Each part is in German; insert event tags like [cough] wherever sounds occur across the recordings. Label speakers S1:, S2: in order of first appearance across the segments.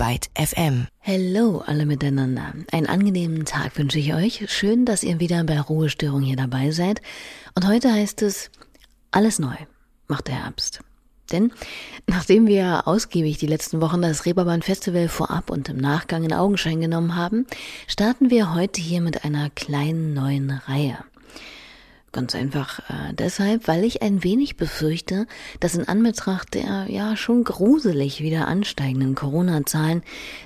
S1: Byte FM.
S2: Hello alle miteinander. Einen angenehmen Tag wünsche ich euch. Schön, dass ihr wieder bei Ruhestörung hier dabei seid. Und heute heißt es, alles neu macht der Herbst. Denn nachdem wir ausgiebig die letzten Wochen das Reeperbahn Festival vorab und im Nachgang in Augenschein genommen haben, starten wir heute hier mit einer kleinen neuen Reihe. Ganz einfach äh, deshalb, weil ich ein wenig befürchte, dass in Anbetracht der ja schon gruselig wieder ansteigenden Corona-Zahlen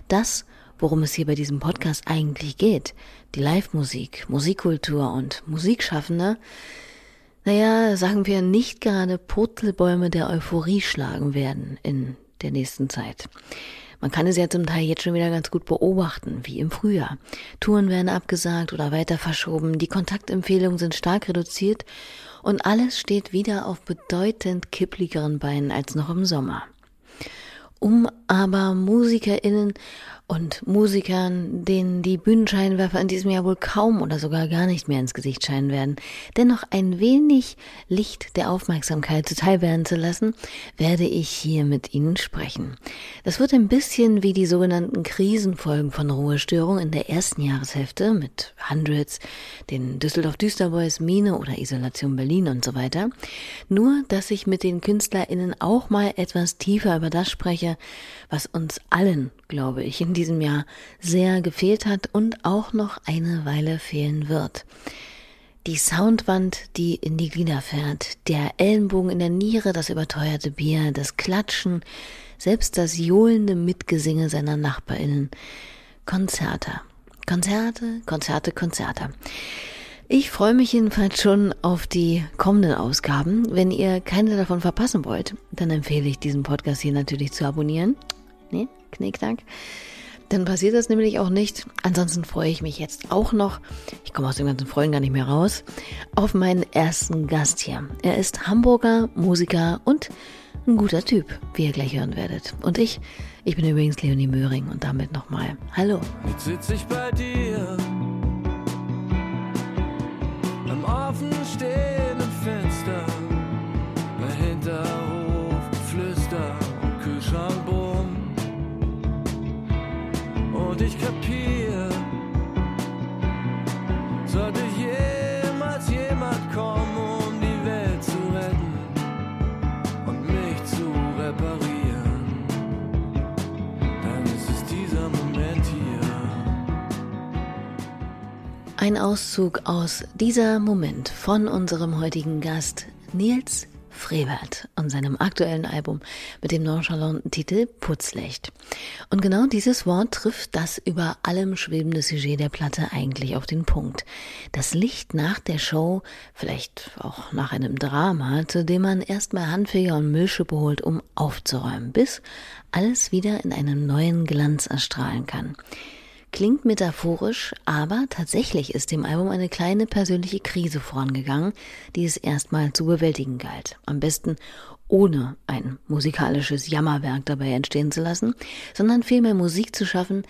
S2: das, worum es hier bei diesem Podcast eigentlich geht, die Live-Musik, Musikkultur und Musikschaffende, naja, sagen wir nicht gerade Purzelbäume der Euphorie schlagen werden in der nächsten Zeit. Man kann es ja zum Teil jetzt schon wieder ganz gut beobachten, wie im Frühjahr. Touren werden abgesagt oder weiter verschoben, die Kontaktempfehlungen sind stark reduziert und alles steht wieder auf bedeutend kippligeren Beinen als noch im Sommer. Um aber MusikerInnen und Musikern, denen die Bühnenscheinwerfer in diesem Jahr wohl kaum oder sogar gar nicht mehr ins Gesicht scheinen werden, dennoch ein wenig Licht der Aufmerksamkeit zuteil werden zu lassen, werde ich hier mit Ihnen sprechen. Das wird ein bisschen wie die sogenannten Krisenfolgen von Ruhestörung in der ersten Jahreshälfte mit Hundreds, den Düsseldorf Düsterboys, Mine oder Isolation Berlin und so weiter. Nur, dass ich mit den KünstlerInnen auch mal etwas tiefer über das spreche, was uns allen, glaube ich, in diesem Jahr sehr gefehlt hat und auch noch eine Weile fehlen wird. Die Soundwand, die in die Glieder fährt, der Ellenbogen in der Niere, das überteuerte Bier, das Klatschen, selbst das johlende Mitgesinge seiner NachbarInnen. Konzerte. Konzerte, Konzerte, Konzerte. Ich freue mich jedenfalls schon auf die kommenden Ausgaben. Wenn ihr keine davon verpassen wollt, dann empfehle ich diesen Podcast hier natürlich zu abonnieren. Ne? Knickknack. Dann passiert das nämlich auch nicht. Ansonsten freue ich mich jetzt auch noch, ich komme aus dem ganzen Freuen gar nicht mehr raus, auf meinen ersten Gast hier. Er ist Hamburger, Musiker und ein guter Typ, wie ihr gleich hören werdet. Und ich, ich bin übrigens Leonie Möhring und damit nochmal Hallo.
S3: Jetzt sitze ich bei dir am offen stehenden
S2: Ein Auszug aus dieser Moment von unserem heutigen Gast Nils Frevert und seinem aktuellen Album mit dem nonchalanten Titel Putzlicht. Und genau dieses Wort trifft das über allem schwebende Sujet der Platte eigentlich auf den Punkt. Das Licht nach der Show, vielleicht auch nach einem Drama, zu dem man erstmal Handfeger und Müllschippe holt, um aufzuräumen, bis alles wieder in einem neuen Glanz erstrahlen kann. Klingt metaphorisch, aber tatsächlich ist dem Album eine kleine persönliche Krise vorangegangen, die es erstmal zu bewältigen galt. Am besten ohne ein musikalisches Jammerwerk dabei entstehen zu lassen, sondern vielmehr Musik zu schaffen,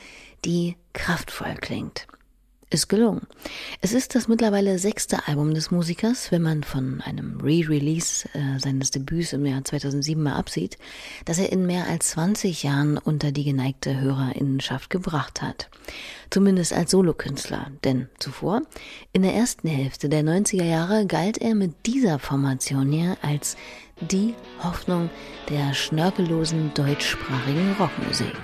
S2: die kraftvoll klingt ist gelungen. Es ist das mittlerweile sechste Album des Musikers, wenn man von einem Re-Release äh, seines Debüts im Jahr 2007 mal absieht, das er in mehr als 20 Jahren unter die geneigte Hörerinnenschaft gebracht hat. Zumindest als Solokünstler, denn zuvor, in der ersten Hälfte der 90er Jahre, galt er mit dieser Formation hier als die Hoffnung der schnörkellosen deutschsprachigen Rockmusik.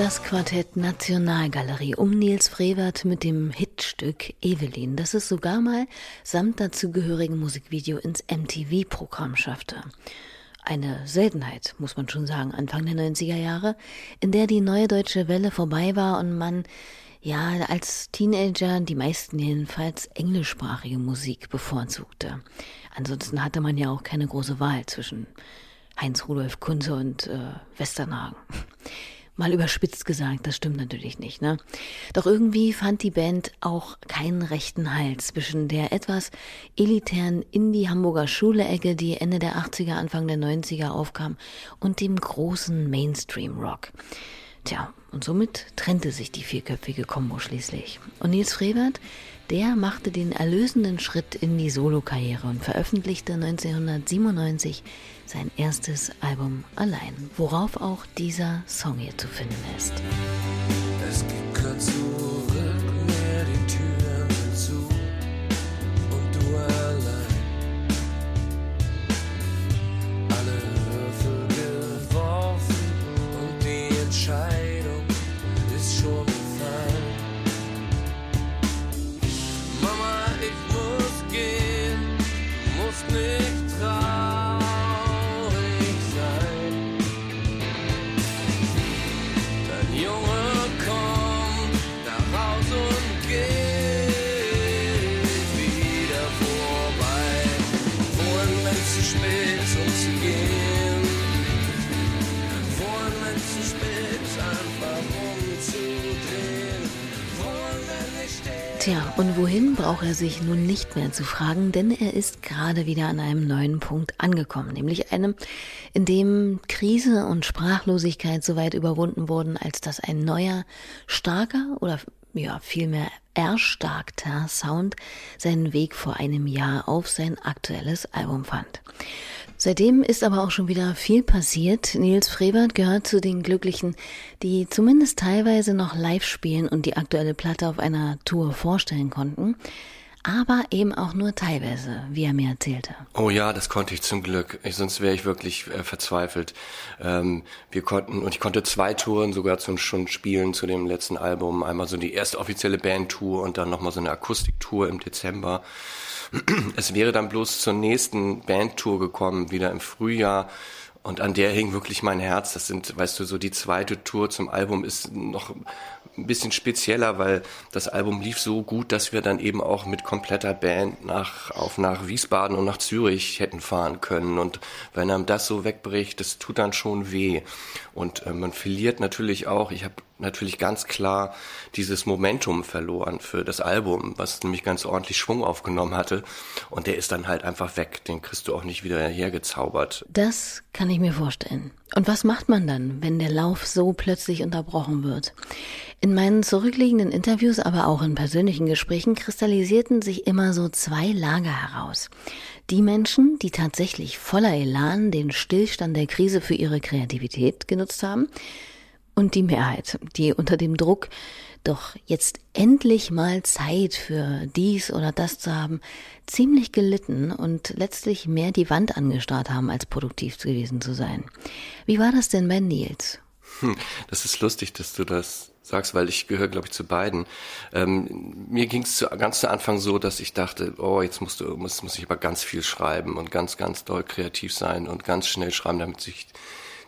S2: Das Quartett Nationalgalerie um Nils Frevert mit dem Hitstück Evelyn, das es sogar mal samt dazugehörigen Musikvideo ins MTV-Programm schaffte. Eine Seltenheit, muss man schon sagen, Anfang der 90er Jahre, in der die neue deutsche Welle vorbei war und man ja als Teenager die meisten jedenfalls englischsprachige Musik bevorzugte. Ansonsten hatte man ja auch keine große Wahl zwischen Heinz Rudolf Kunze und äh, Westernhagen. Mal überspitzt gesagt, das stimmt natürlich nicht, ne? Doch irgendwie fand die Band auch keinen rechten Halt zwischen der etwas elitären Indie-Hamburger Schule-Ecke, die Ende der 80er, Anfang der 90er aufkam, und dem großen Mainstream-Rock. Tja, und somit trennte sich die vierköpfige Kombo schließlich. Und Nils Frevert, der machte den erlösenden Schritt in die Solokarriere und veröffentlichte 1997 sein erstes Album allein, worauf auch dieser Song hier zu finden ist.
S3: Es gibt
S2: Tja, und wohin braucht er sich nun nicht mehr zu fragen, denn er ist gerade wieder an einem neuen Punkt angekommen, nämlich einem, in dem Krise und Sprachlosigkeit so weit überwunden wurden, als dass ein neuer, starker oder ja, vielmehr erstarkter Sound seinen Weg vor einem Jahr auf sein aktuelles Album fand. Seitdem ist aber auch schon wieder viel passiert. Nils Frebert gehört zu den Glücklichen, die zumindest teilweise noch live spielen und die aktuelle Platte auf einer Tour vorstellen konnten. Aber eben auch nur teilweise, wie er mir erzählte.
S1: Oh ja, das konnte ich zum Glück. Ich, sonst wäre ich wirklich äh, verzweifelt. Ähm, wir konnten, und ich konnte zwei Touren sogar zum, schon spielen zu dem letzten Album. Einmal so die erste offizielle Bandtour und dann nochmal so eine Akustiktour im Dezember. [clears throat] Es wäre dann bloß zur nächsten Bandtour gekommen, wieder im Frühjahr. Und an der hing wirklich mein Herz. Das sind, weißt du, so die zweite Tour zum Album ist noch ein bisschen spezieller, weil das Album lief so gut, dass wir dann eben auch mit kompletter Band nach, auf nach Wiesbaden und nach Zürich hätten fahren können. Und wenn einem das so wegbricht, das tut dann schon weh. Und äh, man verliert natürlich auch, ich habe natürlich ganz klar dieses Momentum verloren für das Album, was nämlich ganz ordentlich Schwung aufgenommen hatte. Und der ist dann halt einfach weg. Den kriegst du auch nicht wieder hergezaubert.
S2: Das kann ich mir vorstellen. Und was macht man dann, wenn der Lauf so plötzlich unterbrochen wird? In meinen zurückliegenden Interviews, aber auch in persönlichen Gesprächen kristallisierten sich immer so zwei Lager heraus. Die Menschen, die tatsächlich voller Elan den Stillstand der Krise für ihre Kreativität genutzt haben, und die Mehrheit, die unter dem Druck, doch jetzt endlich mal Zeit für dies oder das zu haben, ziemlich gelitten und letztlich mehr die Wand angestarrt haben, als produktiv gewesen zu sein. Wie war das denn bei Nils?
S1: Hm, das ist lustig, dass du das sagst, weil ich gehöre, glaube ich, zu beiden. Ähm, mir ging es ganz zu Anfang so, dass ich dachte, oh, jetzt musst du, muss, muss ich aber ganz viel schreiben und ganz, ganz doll kreativ sein und ganz schnell schreiben, damit sich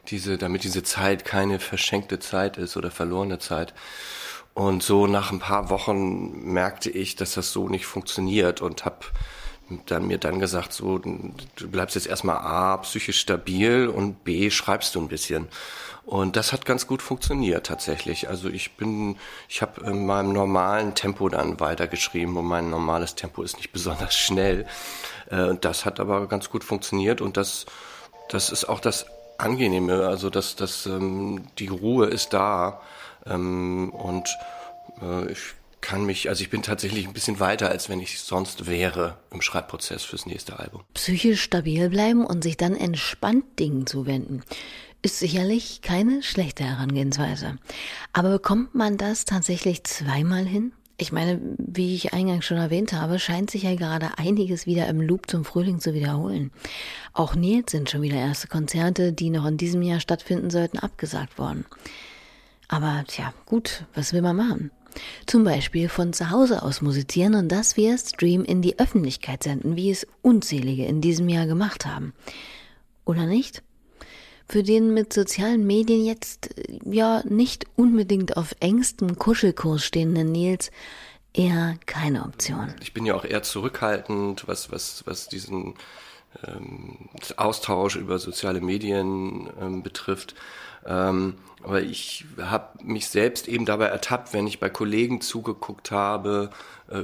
S1: diese, damit diese Zeit keine verschenkte Zeit ist oder verlorene Zeit. Und so nach ein paar Wochen merkte ich, dass das so nicht funktioniert und habe dann mir dann gesagt, so du bleibst jetzt erstmal A psychisch stabil und B schreibst du ein bisschen. Und das hat ganz gut funktioniert tatsächlich. Also ich bin, ich habe in meinem normalen Tempo dann weitergeschrieben und mein normales Tempo ist nicht [laughs] besonders schnell. Äh, Und das hat aber ganz gut funktioniert und das, das ist auch das Angenehme. Also dass das, ähm, die Ruhe ist da ähm, und äh, ich kann mich, also ich bin tatsächlich ein bisschen weiter, als wenn ich sonst wäre im Schreibprozess fürs nächste Album.
S2: Psychisch stabil bleiben und sich dann entspannt Dingen zuwenden. Ist sicherlich keine schlechte Herangehensweise. Aber bekommt man das tatsächlich zweimal hin? Ich meine, wie ich eingangs schon erwähnt habe, scheint sich ja gerade einiges wieder im Loop zum Frühling zu wiederholen. Auch Nils sind schon wieder erste Konzerte, die noch in diesem Jahr stattfinden sollten, abgesagt worden. Aber tja, gut, was will man machen? Zum Beispiel von zu Hause aus musizieren und das via Stream in die Öffentlichkeit senden, wie es unzählige in diesem Jahr gemacht haben. Oder nicht? Für den mit sozialen Medien jetzt äh, ja nicht unbedingt auf engstem Kuschelkurs stehenden Nils eher keine Option.
S1: Ich bin ja auch eher zurückhaltend, was, was, was diesen ähm, Austausch über soziale Medien ähm, betrifft. Ähm, aber ich habe mich selbst eben dabei ertappt, wenn ich bei Kollegen zugeguckt habe, äh,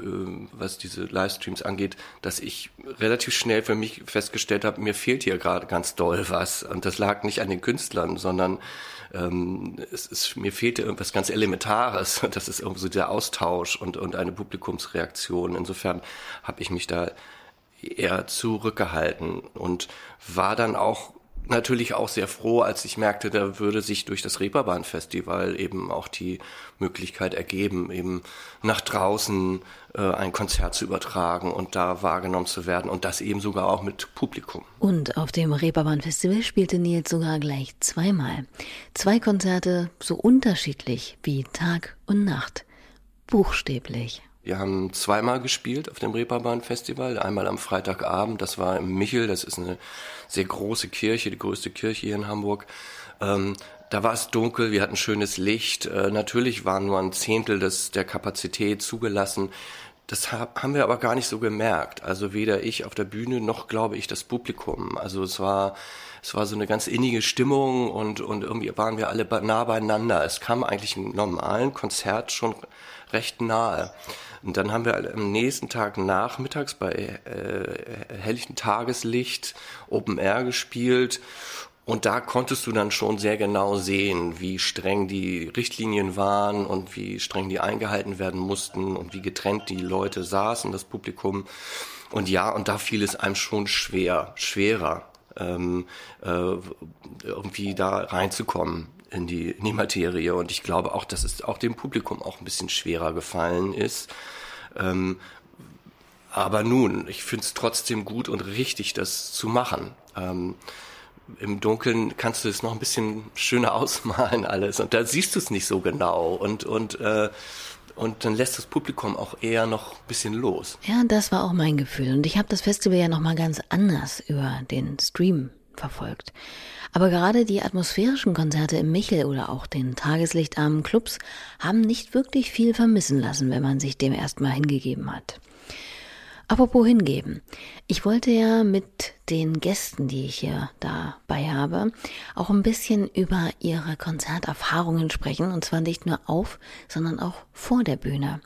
S1: was diese Livestreams angeht, dass ich relativ schnell für mich festgestellt habe, mir fehlt hier gerade ganz doll was. Und das lag nicht an den Künstlern, sondern ähm, es ist, mir fehlte irgendwas ganz Elementares. [laughs] Das ist irgendwie so der Austausch und, und eine Publikumsreaktion. Insofern habe ich mich da eher zurückgehalten und war dann auch natürlich auch sehr froh, als ich merkte, da würde sich durch das Reeperbahn-Festival eben auch die Möglichkeit ergeben, eben nach draußen äh, ein Konzert zu übertragen und da wahrgenommen zu werden und das eben sogar auch mit Publikum.
S2: Und auf dem Reeperbahn-Festival spielte Nils sogar gleich zweimal. Zwei Konzerte so unterschiedlich wie Tag und Nacht. Buchstäblich.
S1: Wir haben zweimal gespielt auf dem Reeperbahn-Festival. Einmal am Freitagabend, das war im Michel, das ist eine sehr große Kirche, die größte Kirche hier in Hamburg. Ähm, da war es dunkel, wir hatten schönes Licht. Äh, natürlich waren nur ein Zehntel des, der Kapazität zugelassen. Das haben wir aber gar nicht so gemerkt. Also weder ich auf der Bühne noch, glaube ich, das Publikum. Also es war, es war so eine ganz innige Stimmung und, und irgendwie waren wir alle nah beieinander. Es kam eigentlich im normalen Konzert schon recht nahe. Und dann haben wir am nächsten Tag nachmittags bei äh, helllichem Tageslicht Open Air gespielt. Und da konntest du dann schon sehr genau sehen, wie streng die Richtlinien waren und wie streng die eingehalten werden mussten und wie getrennt die Leute saßen, das Publikum. Und ja, und da fiel es einem schon schwer, schwerer, ähm, äh, irgendwie da reinzukommen in die, in die Materie. Und ich glaube auch, dass es auch dem Publikum auch ein bisschen schwerer gefallen ist. Ähm, aber nun, ich finde es trotzdem gut und richtig, das zu machen. Ähm, Im Dunkeln kannst du es noch ein bisschen schöner [laughs] ausmalen alles und da siehst du es nicht so genau und und äh, und dann lässt das Publikum auch eher noch ein bisschen los.
S2: Ja, das war auch mein Gefühl und ich habe das Festival ja noch mal ganz anders über den Stream verfolgt. Aber gerade die atmosphärischen Konzerte im Michel oder auch den tageslichtarmen Clubs haben nicht wirklich viel vermissen lassen, wenn man sich dem erstmal hingegeben hat. Apropos hingeben. Ich wollte ja mit den Gästen, die ich hier dabei habe, auch ein bisschen über ihre Konzerterfahrungen sprechen. Und zwar nicht nur auf, sondern auch vor der Bühne.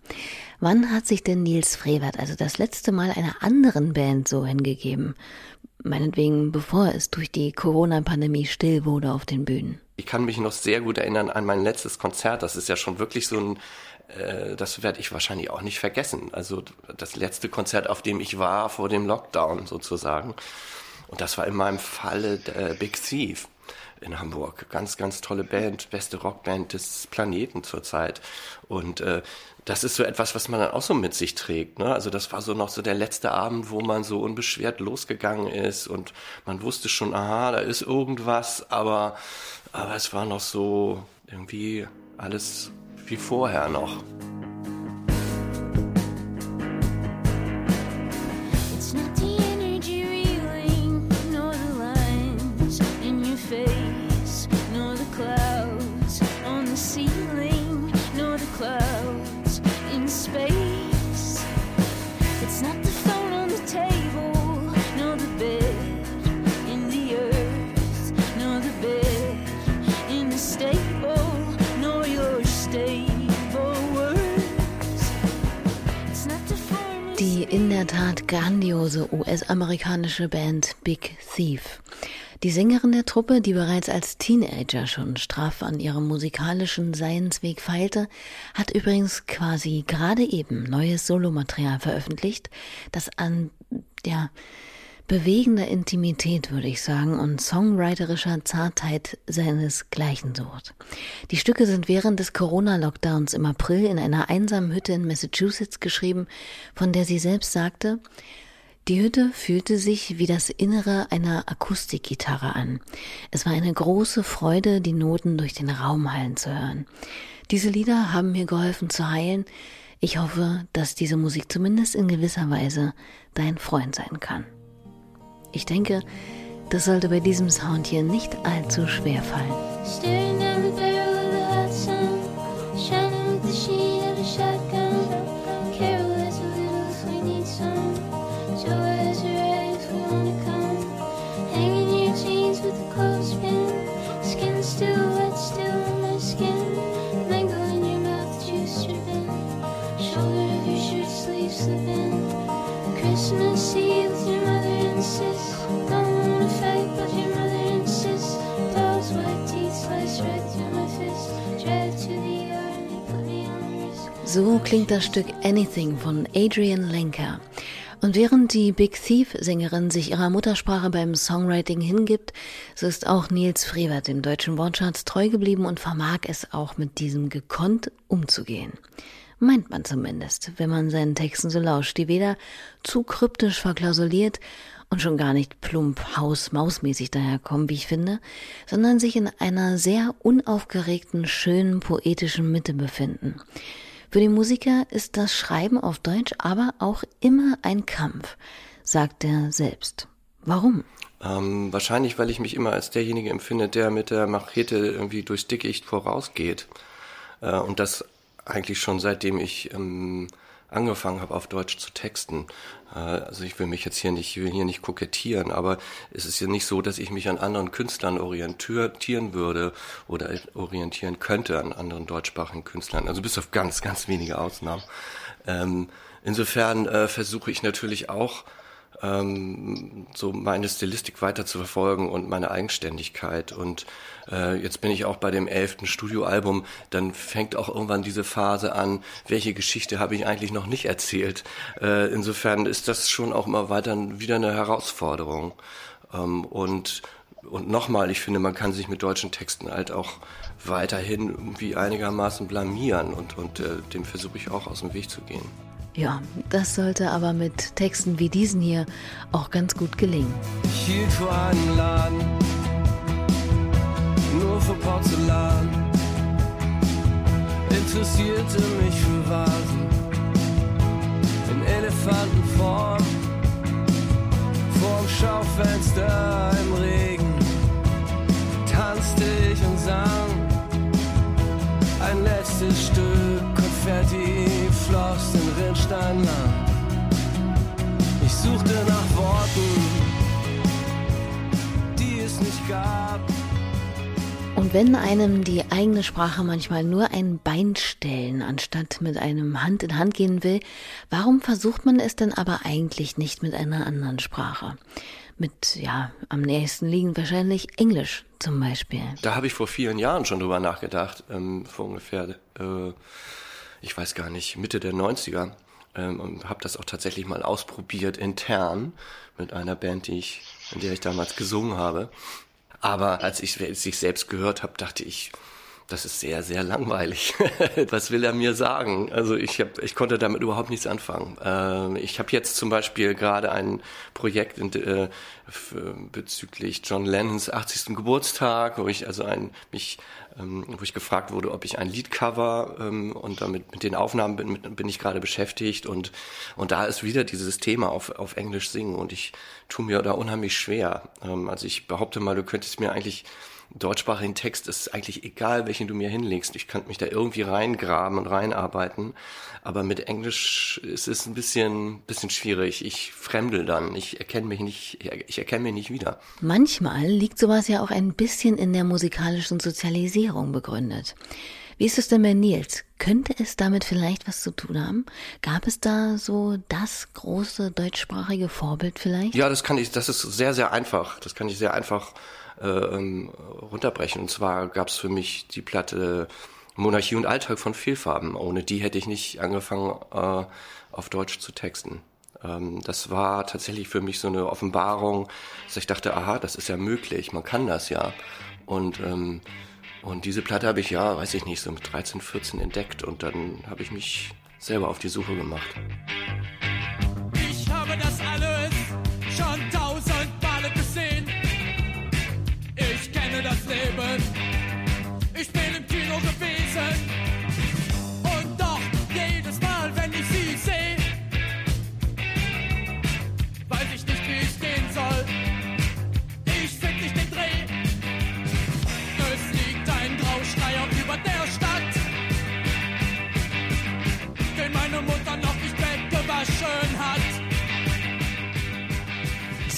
S2: Wann hat sich denn Nils Frevert, also das letzte Mal einer anderen Band so hingegeben? meinetwegen bevor es durch die Corona-Pandemie still wurde auf den Bühnen.
S1: Ich kann mich noch sehr gut erinnern an mein letztes Konzert. Das ist ja schon wirklich so ein, äh, das werde ich wahrscheinlich auch nicht vergessen. Also das letzte Konzert, auf dem ich war vor dem Lockdown sozusagen. Und das war in meinem Falle äh, Big Thief in Hamburg. Ganz, ganz tolle Band, beste Rockband des Planeten zurzeit. Und äh, das ist so etwas, was man dann auch so mit sich trägt. Ne? Also das war so noch so der letzte Abend, wo man so unbeschwert losgegangen ist und man wusste schon, aha, da ist irgendwas, aber, aber es war noch so irgendwie alles wie vorher noch.
S2: US-amerikanische Band Big Thief. Die Sängerin der Truppe, die bereits als Teenager schon straff an ihrem musikalischen Seinsweg feilte, hat übrigens quasi gerade eben neues Solomaterial veröffentlicht, das an, ja, bewegender Intimität, würde ich sagen, und songwriterischer Zartheit seinesgleichen sucht. Die Stücke sind während des Corona-Lockdowns im April in einer einsamen Hütte in Massachusetts geschrieben, von der sie selbst sagte, die Hütte fühlte sich wie das Innere einer Akustikgitarre an. Es war eine große Freude, die Noten durch den Raum hallen zu hören. Diese Lieder haben mir geholfen zu heilen. Ich hoffe, dass diese Musik zumindest in gewisser Weise dein Freund sein kann. Ich denke, das sollte bei diesem Sound hier nicht allzu schwer fallen.
S4: Christmas Eve your mother and. Don't wanna fight, but your mother insists. Those white teeth slice right through my fist. Drive to the yard and put on risk.
S2: So klingt das Stück Anything von Adrian Lenker. Und während die Big Thief-Sängerin sich ihrer Muttersprache beim Songwriting hingibt, so ist auch Nils Frevert dem deutschen Wortschatz treu geblieben und vermag es auch mit diesem gekonnt umzugehen. Meint man zumindest, wenn man seinen Texten so lauscht, die weder zu kryptisch verklausuliert und schon gar nicht plump haus-mausmäßig daherkommen, wie ich finde, sondern sich in einer sehr unaufgeregten, schönen, poetischen Mitte befinden. Für den Musiker ist das Schreiben auf Deutsch aber auch immer ein Kampf, sagt er selbst. Warum?
S1: Ähm, wahrscheinlich, weil ich mich immer als derjenige empfinde, der mit der Machete irgendwie durchs Dickicht vorausgeht. Äh, und das eigentlich schon seitdem ich ähm, angefangen habe, auf Deutsch zu texten. Äh, also ich will mich jetzt hier nicht, ich will hier nicht kokettieren, aber es ist ja nicht so, dass ich mich an anderen Künstlern orientieren würde oder orientieren könnte an anderen deutschsprachigen Künstlern. Also bis auf ganz, ganz wenige Ausnahmen. Ähm, insofern äh, versuche ich natürlich auch ähm, so meine Stilistik weiter zu verfolgen und meine Eigenständigkeit. Und äh, jetzt bin ich auch bei dem elften Studioalbum, dann fängt auch irgendwann diese Phase an, welche Geschichte habe ich eigentlich noch nicht erzählt. Äh, insofern ist das schon auch immer weiter wieder eine Herausforderung. Ähm, und und nochmal, ich finde, man kann sich mit deutschen Texten halt auch weiterhin irgendwie einigermaßen blamieren und, und äh, dem versuche ich auch aus dem Weg zu gehen.
S2: Ja, das sollte aber mit Texten wie diesen hier auch ganz gut gelingen.
S3: Ich hielt vor einem Laden, nur für Porzellan. Interessierte mich für Vasen in Elefantenform. Vorm Schaufenster im Regen tanzte ich und sang ein letztes Stück Konfetti floss den Rindstein lang. Ich suchte nach Worten, die es nicht gab.
S2: Und wenn einem die eigene Sprache manchmal nur ein Bein stellen, anstatt mit einem Hand in Hand gehen will, warum versucht man es denn aber eigentlich nicht mit einer anderen Sprache? Mit, ja, am nächsten liegen wahrscheinlich Englisch zum Beispiel.
S1: Da habe ich vor vielen Jahren schon drüber nachgedacht, ähm, vor ungefähr, äh, ich weiß gar nicht, Mitte der 90er. Ähm, und habe das auch tatsächlich mal ausprobiert intern mit einer Band, die ich, in der ich damals gesungen habe. Aber als ich es sich selbst gehört habe, dachte ich, das ist sehr, sehr langweilig. [laughs] Was will er mir sagen? Also ich, hab, ich konnte damit überhaupt nichts anfangen. Ähm, ich habe jetzt zum Beispiel gerade ein Projekt in, äh, bezüglich John Lennons 80. Geburtstag, wo ich also ein, mich, ähm, wo ich gefragt wurde, ob ich ein Liedcover ähm, und damit mit den Aufnahmen bin, mit, bin ich gerade beschäftigt und und da ist wieder dieses Thema auf auf Englisch singen und ich tue mir da unheimlich schwer. Ähm, also ich behaupte mal, du könntest mir eigentlich deutschsprachigen Text ist eigentlich egal, welchen du mir hinlegst. Ich kann mich da irgendwie reingraben und reinarbeiten. Aber mit Englisch ist es ein bisschen, bisschen schwierig. Ich fremdel dann. Ich erkenne mich nicht, ich erkenne mich nicht wieder.
S2: Manchmal liegt sowas ja auch ein bisschen in der musikalischen Sozialisierung begründet. Wie ist es denn bei Nils? Könnte es damit vielleicht was zu tun haben? Gab es da so das große deutschsprachige Vorbild vielleicht?
S1: Ja, das kann ich, das ist sehr, sehr einfach. Das kann ich sehr einfach äh, ähm, runterbrechen. Und zwar gab es für mich die Platte Monarchie und Alltag von Vielfarben. Ohne die hätte ich nicht angefangen, äh, auf Deutsch zu texten. Ähm, das war tatsächlich für mich so eine Offenbarung, dass ich dachte, aha, das ist ja möglich, man kann das ja. Und ähm, und diese Platte habe ich ja, weiß ich nicht, so mit 13, 14 entdeckt und dann habe ich mich selber auf die Suche gemacht.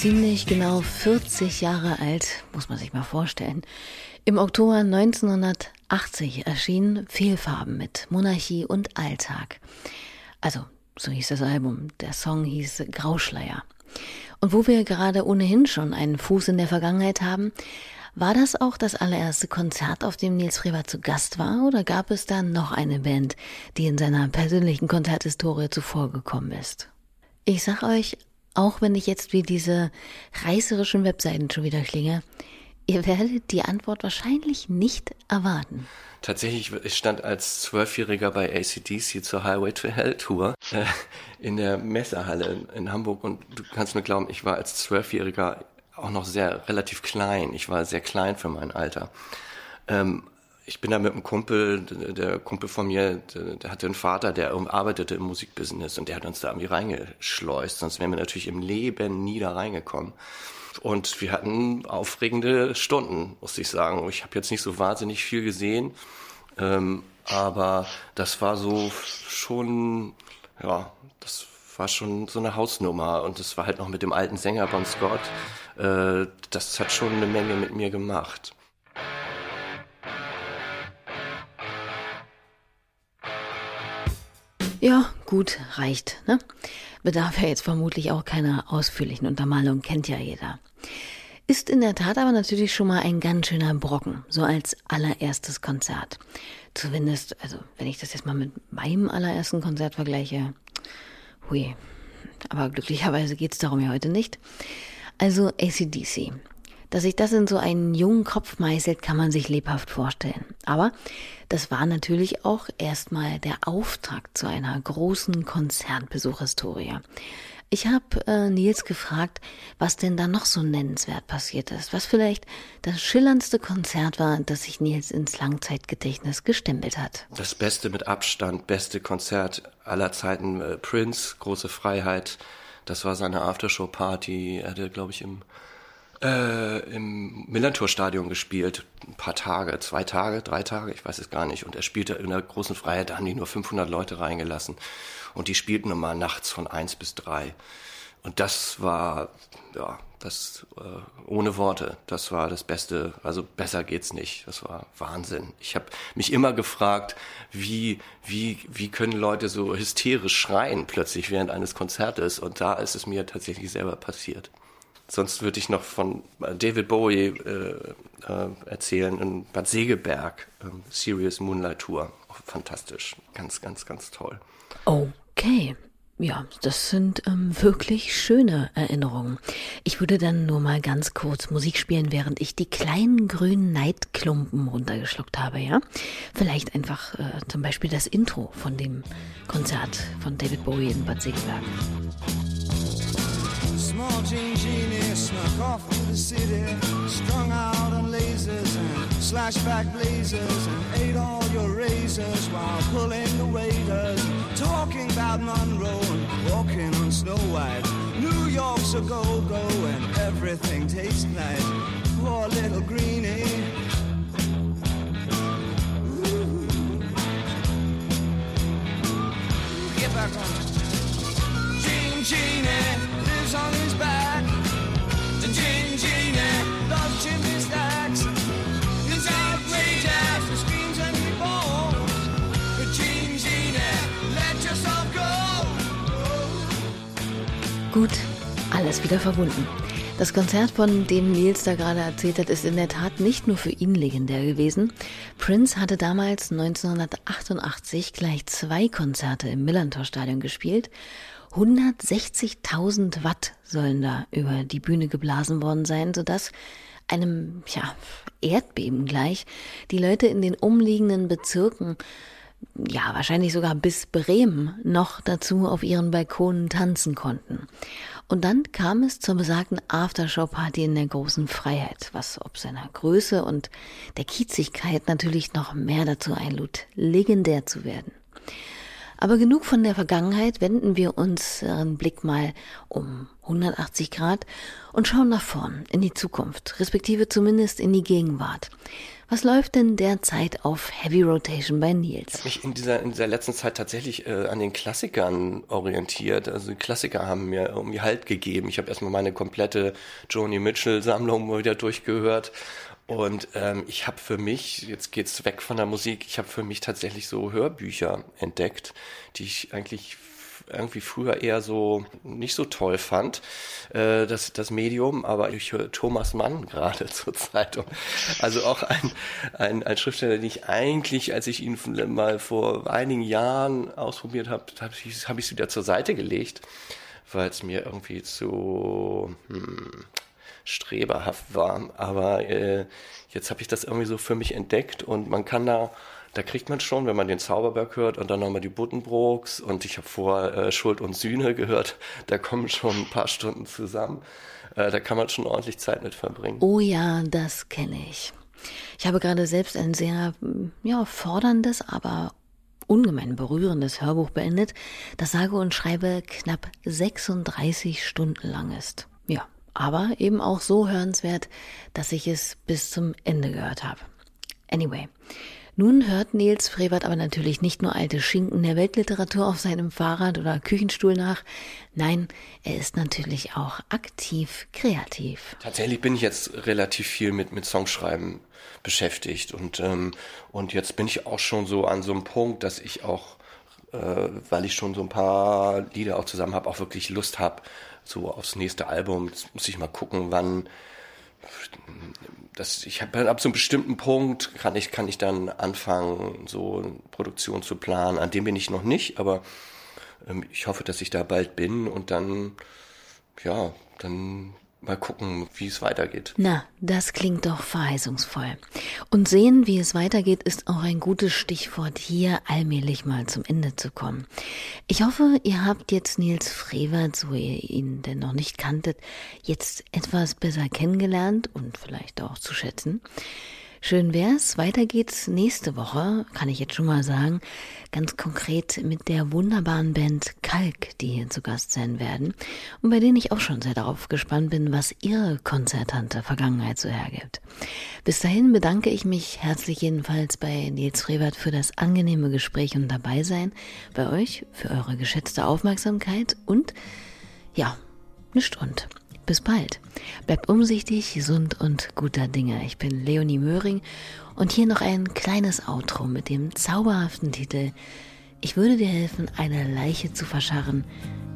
S2: Ziemlich genau 40 Jahre alt, muss man sich mal vorstellen. Im Oktober 1980 erschien Fehlfarben mit Monarchie und Alltag. Also, so hieß das Album. Der Song hieß Grauschleier. Und wo wir gerade ohnehin schon einen Fuß in der Vergangenheit haben, War das auch das allererste Konzert, auf dem Nils Freber zu Gast war, oder gab es da noch eine Band, die in seiner persönlichen Konzerthistorie zuvor gekommen ist? Ich sag euch, auch wenn ich jetzt wie diese reißerischen Webseiten schon wieder klinge, ihr werdet die Antwort wahrscheinlich nicht erwarten.
S1: Tatsächlich, ich stand als Zwölfjähriger bei ACDC zur Highway to Hell Tour äh, in der Messehalle in, in Hamburg und du kannst mir glauben, ich war als Zwölfjähriger auch noch sehr relativ klein. Ich war sehr klein für mein Alter. Ähm, ich bin da mit einem Kumpel, der Kumpel von mir, der, hatte einen Vater, der arbeitete im Musikbusiness und der hat uns da irgendwie reingeschleust, sonst wären wir natürlich im Leben nie da reingekommen. Und wir hatten aufregende Stunden, muss ich sagen. Ich habe jetzt nicht so wahnsinnig viel gesehen, ähm, aber das war so schon, ja, das war schon so eine Hausnummer und das war halt noch mit dem alten Sänger Bon Scott. Äh, das hat schon eine Menge mit mir gemacht.
S2: Ja, gut, reicht, ne? Bedarf ja jetzt vermutlich auch keiner ausführlichen Untermalung, kennt ja jeder. Ist in der Tat aber natürlich schon mal ein ganz schöner Brocken, so als allererstes Konzert. Zumindest, also wenn ich das jetzt mal mit meinem allerersten Konzert vergleiche, hui. Aber glücklicherweise geht's darum ja heute nicht. Also ACDC. Dass sich das in so einen jungen Kopf meißelt, kann man sich lebhaft vorstellen. Aber das war natürlich auch erstmal der Auftakt zu einer großen Konzertbesuchhistorie. Ich habe äh, Nils gefragt, was denn da noch so nennenswert passiert ist, was vielleicht das schillerndste Konzert war, das sich Nils ins Langzeitgedächtnis gestempelt hat.
S1: Das beste mit Abstand, beste Konzert aller Zeiten, äh, Prince, große Freiheit. Das war seine Aftershow-Party. Er hatte, glaube ich, im äh, im Millantor-Stadion gespielt, ein paar Tage, zwei Tage, drei Tage, ich weiß es gar nicht. Und er spielte in der großen Freiheit, da haben die nur 500 Leute reingelassen. Und die spielten immer nachts von eins bis drei. Und das war, ja, das äh, ohne Worte, das war das Beste. Also besser geht's nicht. Das war Wahnsinn. Ich habe mich immer gefragt, wie wie wie können Leute so hysterisch schreien plötzlich während eines Konzertes? Und da ist es mir tatsächlich selber passiert. Sonst würde ich noch von David Bowie äh, äh, erzählen in Bad Segeberg, äh, Serious Moonlight Tour. Fantastisch. Ganz, ganz, ganz toll.
S2: Okay. Ja, das sind ähm, wirklich schöne Erinnerungen. Ich würde dann nur mal ganz kurz Musik spielen, während ich die kleinen grünen Neidklumpen runtergeschluckt habe, ja? Vielleicht einfach äh, zum Beispiel das Intro von dem Konzert von David Bowie in Bad Segeberg.
S5: Jean Genie snuck off to the city, strung out on lasers and slashback blazers, and ate all your razors while pulling the waiters, talking about Monroe and walking on Snow White. New York's a go-go and everything tastes nice. Poor little greenie. Ooh. Get back on. Gene Genie
S2: Gut, alles wieder verbunden. Das Konzert, von dem Nils da gerade erzählt hat, ist in der Tat nicht nur für ihn legendär gewesen. Prince hatte damals 1988 gleich zwei Konzerte im Millantor Stadion gespielt. 160.000 Watt sollen da über die Bühne geblasen worden sein, sodass einem ja, Erdbeben gleich die Leute in den umliegenden Bezirken ja, wahrscheinlich sogar bis Bremen noch dazu auf ihren Balkonen tanzen konnten. Und dann kam es zur besagten Aftershow-Party in der großen Freiheit, was ob seiner Größe und der Kiezigkeit natürlich noch mehr dazu einlud, legendär zu werden. Aber genug von der Vergangenheit, wenden wir unseren Blick mal um 180 Grad und schauen nach vorn, in die Zukunft, respektive zumindest in die Gegenwart. Was läuft denn derzeit auf Heavy Rotation bei Nils?
S1: mich in dieser, in dieser letzten Zeit tatsächlich äh, an den Klassikern orientiert. Also die Klassiker haben mir irgendwie Halt gegeben. Ich habe erstmal meine komplette Joni Mitchell-Sammlung mal wieder durchgehört. Und ähm, ich habe für mich, jetzt geht's weg von der Musik, ich habe für mich tatsächlich so Hörbücher entdeckt, die ich eigentlich irgendwie früher eher so nicht so toll fand, äh, das, das Medium, aber ich höre Thomas Mann [laughs] gerade zur Zeitung. Also auch ein, ein, ein Schriftsteller, den ich eigentlich, als ich ihn mal vor einigen Jahren ausprobiert habe, habe ich hab ich wieder zur Seite gelegt, weil es mir irgendwie zu hm, streberhaft war. Aber äh, jetzt habe ich das irgendwie so für mich entdeckt und man kann da da kriegt man schon, wenn man den Zauberberg hört und dann nochmal die Buddenbrooks und ich habe vor äh, Schuld und Sühne gehört, [laughs] da kommen schon ein paar Stunden zusammen. Äh, da kann man schon ordentlich Zeit mit verbringen.
S2: Oh ja, das kenne ich. Ich habe gerade selbst ein sehr mm, ja, forderndes, aber ungemein berührendes Hörbuch beendet, das sage und schreibe knapp 36 Stunden lang ist. Ja, aber eben auch so hörenswert, dass ich es bis zum Ende gehört habe. Anyway, nun hört Nils Frevert aber natürlich nicht nur alte Schinken der Weltliteratur auf seinem Fahrrad oder Küchenstuhl nach. Nein, er ist natürlich auch aktiv kreativ.
S1: Tatsächlich bin ich jetzt relativ viel mit, mit Songschreiben beschäftigt und, ähm, und jetzt bin ich auch schon so an so einem Punkt, dass ich auch, äh, weil ich schon so ein paar Lieder auch zusammen habe, auch wirklich Lust habe, so aufs nächste Album. Jetzt muss ich mal gucken, wann das, ich habe ab so einem bestimmten Punkt kann ich, kann ich dann anfangen, so Produktion zu planen. An dem bin ich noch nicht, aber ähm, ich hoffe, dass ich da bald bin und dann, ja, dann mal gucken, wie es weitergeht.
S2: Na, das klingt doch verheißungsvoll. Und sehen, wie es weitergeht, ist auch ein gutes Stichwort, hier allmählich mal zum Ende zu kommen. Ich hoffe, ihr habt jetzt Nils Frevert, so ihr ihn denn noch nicht kanntet, jetzt etwas besser kennengelernt und vielleicht auch zu schätzen. Schön wär's. Weiter geht's nächste Woche, kann ich jetzt schon mal sagen, ganz konkret mit der wunderbaren Band Kalk, die hier zu Gast sein werden und bei denen ich auch schon sehr darauf gespannt bin, was ihre konzertante Vergangenheit so hergibt. Bis dahin bedanke ich mich herzlich jedenfalls bei Nils Frevert für das angenehme Gespräch und dabei sein, bei euch für eure geschätzte Aufmerksamkeit und ja, nicht und. Bis bald. Bleibt umsichtig, gesund und guter Dinge. Ich bin Leonie Möhring und hier noch ein kleines Outro mit dem zauberhaften Titel Ich würde dir helfen, eine Leiche zu verscharren,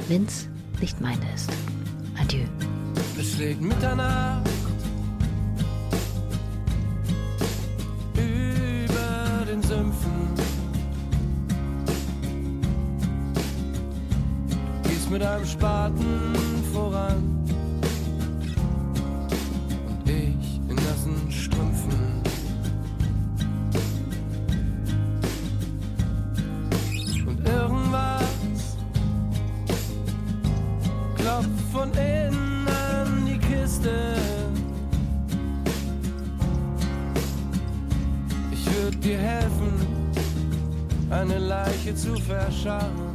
S2: wenn's nicht meine ist. Adieu.
S3: Es schlägt Mitternacht über den Sümpfen. Du gehst mit einem Spaten voran. Nassen Strümpfen. Und irgendwas klopft von innen an die Kiste. Ich würde dir helfen, eine Leiche zu verscharren,